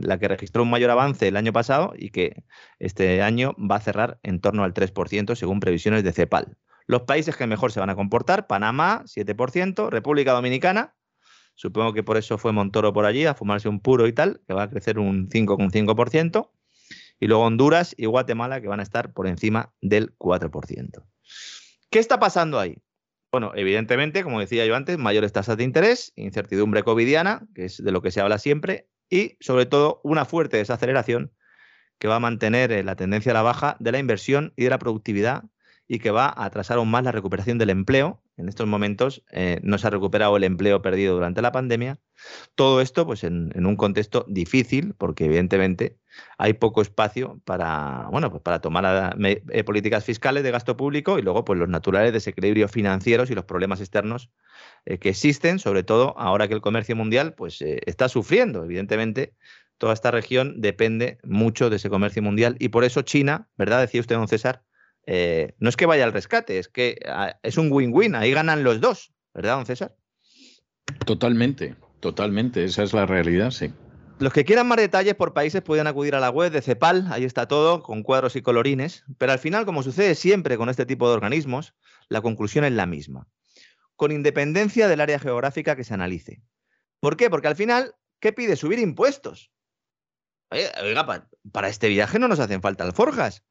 la que registró un mayor avance el año pasado y que este año va a cerrar en torno al 3% según previsiones de CEPAL. Los países que mejor se van a comportar, Panamá, 7%, República Dominicana, supongo que por eso fue Montoro por allí a fumarse un puro y tal, que va a crecer un 5,5%, y luego Honduras y Guatemala, que van a estar por encima del 4%. ¿Qué está pasando ahí? Bueno, evidentemente, como decía yo antes, mayores tasas de interés, incertidumbre covidiana, que es de lo que se habla siempre, y sobre todo una fuerte desaceleración que va a mantener eh, la tendencia a la baja de la inversión y de la productividad y que va a atrasar aún más la recuperación del empleo. En estos momentos eh, no se ha recuperado el empleo perdido durante la pandemia. Todo esto pues, en, un contexto difícil, porque evidentemente hay poco espacio para, bueno, pues para tomar eh, políticas fiscales de gasto público y luego pues, los naturales desequilibrios financieros y los problemas externos eh, que existen, sobre todo ahora que el comercio mundial pues, está sufriendo. Evidentemente, toda esta región depende mucho de ese comercio mundial y por eso China, ¿verdad? Decía usted, don César, eh, no es que vaya al rescate, es que ah, es un win-win, ahí ganan los dos, ¿verdad, don César? Totalmente, totalmente, esa es la realidad, sí. Los que quieran más detalles por países pueden acudir a la web de CEPAL, ahí está todo, con cuadros y colorines, pero al final, como sucede siempre con este tipo de organismos, la conclusión es la misma, con independencia del área geográfica que se analice. ¿Por qué? Porque al final, ¿qué pide? Subir impuestos. Oiga, para este viaje no nos hacen falta alforjas.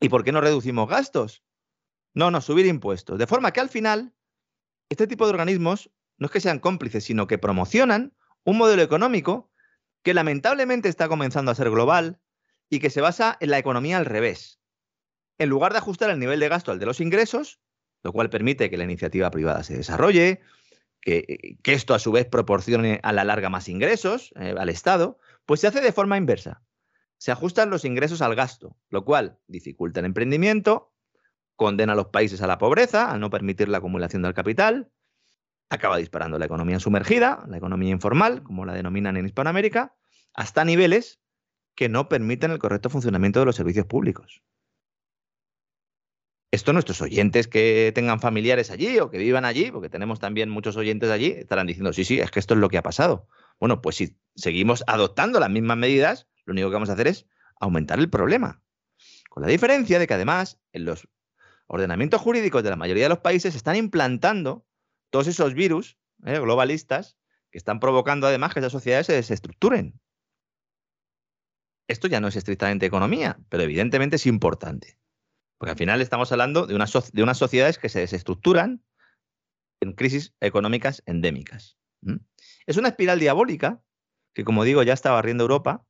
¿Y por qué no reducimos gastos? No, no, subir impuestos. De forma que al final, este tipo de organismos no es que sean cómplices, sino que promocionan un modelo económico que lamentablemente está comenzando a ser global y que se basa en la economía al revés. En lugar de ajustar el nivel de gasto al de los ingresos, lo cual permite que la iniciativa privada se desarrolle, que, esto a su vez proporcione a la larga más ingresos eh, al Estado, pues se hace de forma inversa se ajustan los ingresos al gasto, lo cual dificulta el emprendimiento, condena a los países a la pobreza al no permitir la acumulación del capital, acaba disparando la economía sumergida, la economía informal, como la denominan en Hispanoamérica, hasta niveles que no permiten el correcto funcionamiento de los servicios públicos. Esto nuestros oyentes que tengan familiares allí o que vivan allí, porque tenemos también muchos oyentes allí, estarán diciendo, sí, sí, es que esto es lo que ha pasado. Bueno, pues si seguimos adoptando las mismas medidas, lo único que vamos a hacer es aumentar el problema. Con la diferencia de que además en los ordenamientos jurídicos de la mayoría de los países se están implantando todos esos virus eh, globalistas que están provocando además que esas sociedades se desestructuren. Esto ya no es estrictamente economía, pero evidentemente es importante. Porque al final estamos hablando de unas, de unas sociedades que se desestructuran en crisis económicas endémicas. Es una espiral diabólica que, como digo, ya está barriendo Europa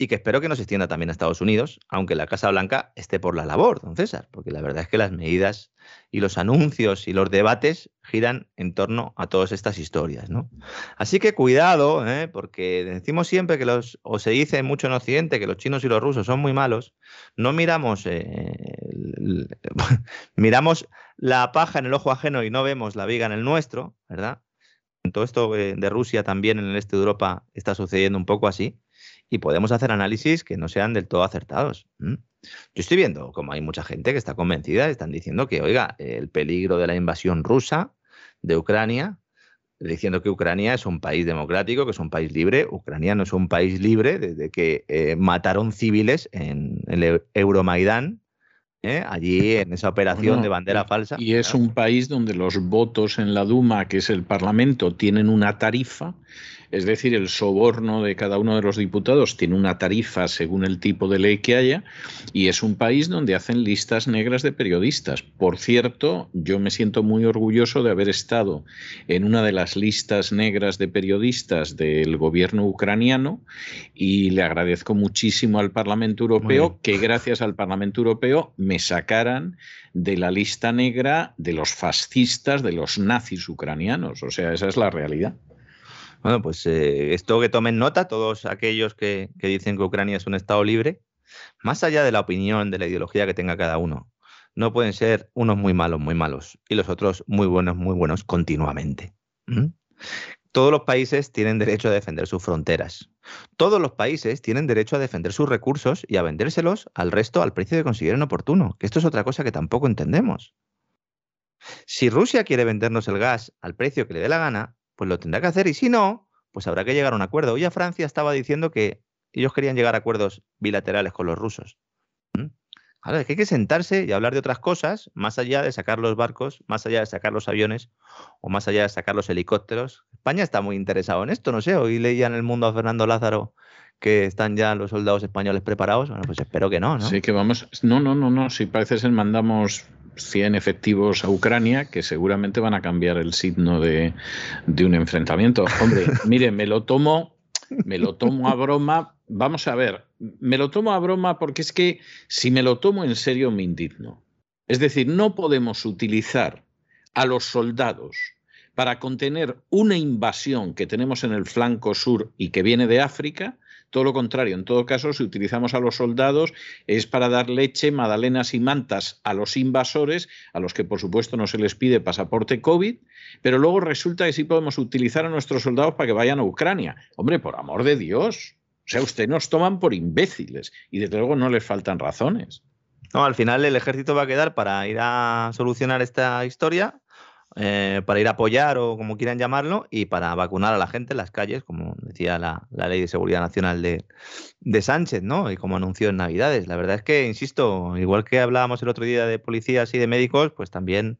y que espero que no se extienda también a Estados Unidos, aunque la Casa Blanca esté por la labor, don César, porque la verdad es que las medidas y los anuncios y los debates giran en torno a todas estas historias. ¿no? Así que cuidado, ¿eh? porque decimos siempre que los, o se dice mucho en Occidente que los chinos y los rusos son muy malos, no miramos, eh, miramos la paja en el ojo ajeno y no vemos la viga en el nuestro, ¿verdad? Todo esto eh, de Rusia también en el este de Europa está sucediendo un poco así. Y podemos hacer análisis que no sean del todo acertados. Yo estoy viendo como hay mucha gente que está convencida, están diciendo que, oiga, el peligro de la invasión rusa de Ucrania, diciendo que Ucrania es un país democrático, que es un país libre. Ucrania no es un país libre desde que eh, mataron civiles en el Euromaidán, ¿eh? allí en esa operación de bandera falsa. Y es un país donde los votos en la Duma, que es el Parlamento, tienen una tarifa es decir, el soborno de cada uno de los diputados tiene una tarifa según el tipo de ley que haya y es un país donde hacen listas negras de periodistas. Por cierto, yo me siento muy orgulloso de haber estado en una de las listas negras de periodistas del gobierno ucraniano y le agradezco muchísimo al Parlamento Europeo que gracias al Parlamento Europeo me sacaran de la lista negra de los fascistas, de los nazis ucranianos. O sea, esa es la realidad. Bueno, pues eh, esto que tomen nota todos aquellos que, dicen que Ucrania es un Estado libre, más allá de la opinión, de la ideología que tenga cada uno, no pueden ser unos muy malos, muy malos, y los otros muy buenos, muy buenos continuamente. Todos los países tienen derecho a defender sus fronteras. Todos los países tienen derecho a defender sus recursos y a vendérselos al resto al precio que consideren oportuno, que esto es otra cosa que tampoco entendemos. Si Rusia quiere vendernos el gas al precio que le dé la gana, pues lo tendrá que hacer y si no, pues habrá que llegar a un acuerdo. Hoy a Francia estaba diciendo que ellos querían llegar a acuerdos bilaterales con los rusos. Claro, es que hay que sentarse y hablar de otras cosas, más allá de sacar los barcos, más allá de sacar los aviones o más allá de sacar los helicópteros. España está muy interesado en esto, no sé. Hoy leía en el mundo a Fernando Lázaro que están ya los soldados españoles preparados. Bueno, pues espero que no, ¿no? Sí, que vamos. No, no, no, no. Si parece ser mandamos 100 efectivos a Ucrania que seguramente van a cambiar el signo de, un enfrentamiento. Hombre, mire, me lo tomo, me lo tomo a broma. Vamos a ver, me lo tomo a broma porque es que si me lo tomo en serio me indigno. Es decir, no podemos utilizar a los soldados para contener una invasión que tenemos en el flanco sur y que viene de África todo lo contrario, en todo caso, si utilizamos a los soldados es para dar leche, magdalenas y mantas a los invasores, a los que por supuesto no se les pide pasaporte COVID, pero luego resulta que sí podemos utilizar a nuestros soldados para que vayan a Ucrania. Hombre, por amor de Dios. O sea, ustedes nos toman por imbéciles y desde luego no les faltan razones. No, al final el ejército va a quedar para ir a solucionar esta historia eh, para ir a apoyar o como quieran llamarlo y para vacunar a la gente en las calles, como decía la, Ley de Seguridad Nacional de, de, Sánchez, ¿no? Y como anunció en Navidades. La verdad es que, insisto, igual que hablábamos el otro día de policías y de médicos, pues también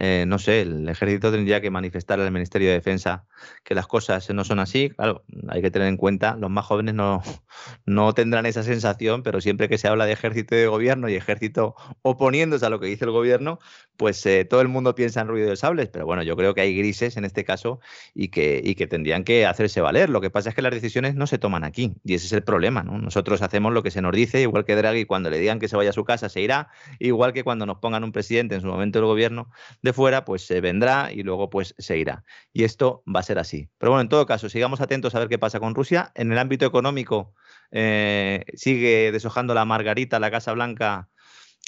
eh, no sé, el ejército tendría que manifestar al Ministerio de Defensa que las cosas no son así. Claro, hay que tener en cuenta, los más jóvenes no, no tendrán esa sensación, pero siempre que se habla de ejército y de gobierno y ejército oponiéndose a lo que dice el gobierno, pues eh, todo el mundo piensa en ruido de sables. Pero bueno, yo creo que hay grises en este caso y que, y que tendrían que hacerse valer. Lo que pasa es que las decisiones no se toman aquí y ese es el problema. ¿no? Nosotros hacemos lo que se nos dice, igual que Draghi cuando le digan que se vaya a su casa se irá, igual que cuando nos pongan un presidente en su momento del gobierno fuera, pues se vendrá y luego pues se irá. Y esto va a ser así. Pero bueno, en todo caso, sigamos atentos a ver qué pasa con Rusia. En el ámbito económico eh, sigue deshojando la margarita, la Casa Blanca,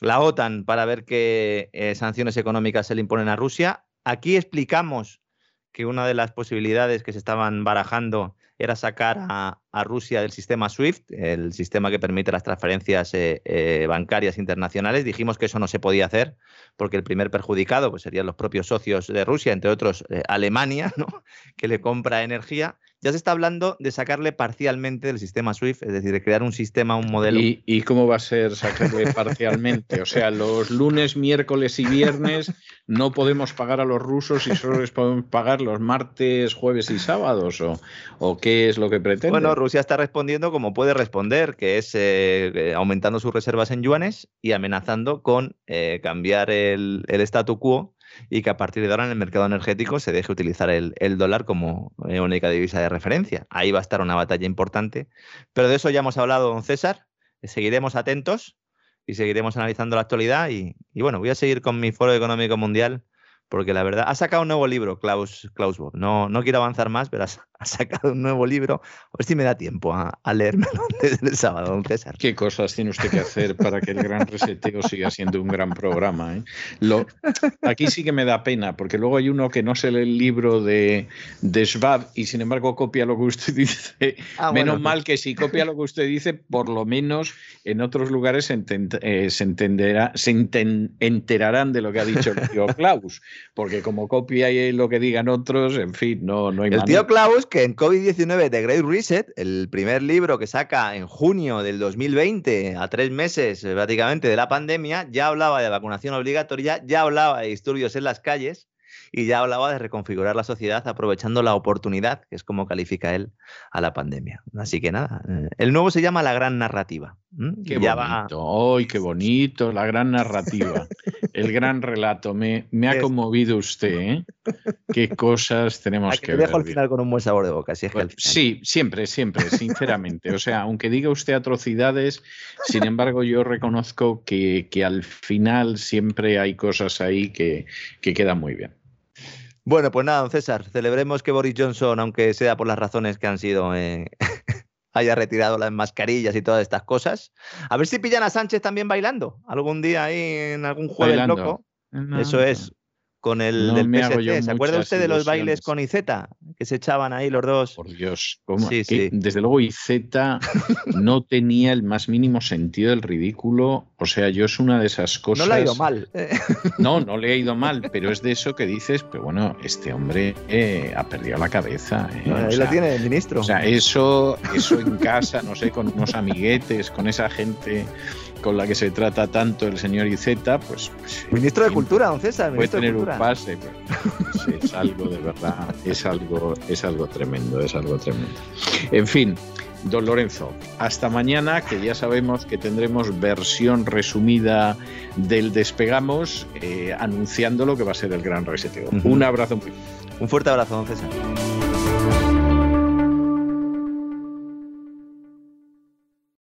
la OTAN para ver qué eh, sanciones económicas se le imponen a Rusia. Aquí explicamos que una de las posibilidades que se estaban barajando era sacar a, Rusia del sistema SWIFT, el sistema que permite las transferencias eh, eh, bancarias internacionales. Dijimos que eso no se podía hacer porque el primer perjudicado pues, serían los propios socios de Rusia, entre otros eh, Alemania, ¿no? que le compra energía ya se está hablando de sacarle parcialmente del sistema SWIFT, es decir, de crear un sistema, un modelo. ¿Y, cómo va a ser sacarle parcialmente? O sea, los lunes, miércoles y viernes no podemos pagar a los rusos y solo les podemos pagar los martes, jueves y sábados, ¿o, o qué es lo que pretende? Bueno, Rusia está respondiendo como puede responder, que es eh, eh, aumentando sus reservas en yuanes y amenazando con eh, cambiar el, statu quo y que a partir de ahora en el mercado energético se deje utilizar el, dólar como única divisa de referencia. Ahí va a estar una batalla importante. Pero de eso ya hemos hablado, don César. Seguiremos atentos y seguiremos analizando la actualidad. Y, bueno, voy a seguir con mi foro económico mundial porque la verdad, ha sacado un nuevo libro, Klaus, Klaus Bob. No, no quiero avanzar más, pero ha, sacado un nuevo libro. A ver si me da tiempo a, a leérmelo desde el sábado, don César. ¿Qué cosas tiene usted que hacer para que el gran reseteo siga siendo un gran programa? ¿eh? Lo, aquí sí que me da pena, porque luego hay uno que no se lee el libro de, de Schwab y sin embargo copia lo que usted dice. Ah, menos mal que si copia lo que usted dice, por lo menos en otros lugares se, eh, entenderá, se enterarán de lo que ha dicho el tío Klaus porque como copia lo que digan otros, en fin, no, no hay El tío Klaus, que en COVID-19 de Great Reset, el primer libro que saca en junio del 2020, a tres meses eh, prácticamente de la pandemia, ya hablaba de vacunación obligatoria, ya hablaba de disturbios en las calles y ya hablaba de reconfigurar la sociedad aprovechando la oportunidad, que es como califica él a la pandemia. Así que nada, eh, el nuevo se llama La Gran Narrativa. Qué bonito, ¡ay, qué bonito! La gran narrativa, el gran relato. Me, me ha conmovido usted, ¿eh? Qué cosas tenemos que, que dejo al final con un buen sabor de boca. Si es que sí, siempre, siempre, sinceramente. O sea, aunque diga usted atrocidades, sin embargo, yo reconozco que, que al final siempre hay cosas ahí que, que quedan muy bien. Bueno, pues nada, don César, celebremos que Boris Johnson, aunque sea por las razones que han sido, eh, haya retirado las mascarillas y todas estas cosas. A ver si pillan a Sánchez también bailando algún día ahí en algún jueves loco. Eso es, con el del PSC. ¿Se acuerda usted de los bailes con Izeta? Que se echaban ahí los dos. Por Dios, ¿cómo? Desde luego Izeta no tenía el más mínimo sentido del ridículo. O sea, yo es una de esas cosas. No le ha ido mal. No, no le ha ido mal, pero es de eso que dices, pero bueno, este hombre eh, ha perdido la cabeza. Eh, ahí lo tiene el ministro. O sea, eso, eso en casa, no sé, con unos amiguetes, con esa gente con la que se trata tanto el señor Iceta, pues, pues... Ministro de Cultura, don César. Puede tener un pase, pues, es algo de verdad, es algo, es algo tremendo, es algo tremendo. En fin, don Lorenzo, hasta mañana, que ya sabemos que tendremos versión resumida del Despegamos, eh, anunciando lo que va a ser el gran reseteo. Un abrazo. Un fuerte abrazo, don César.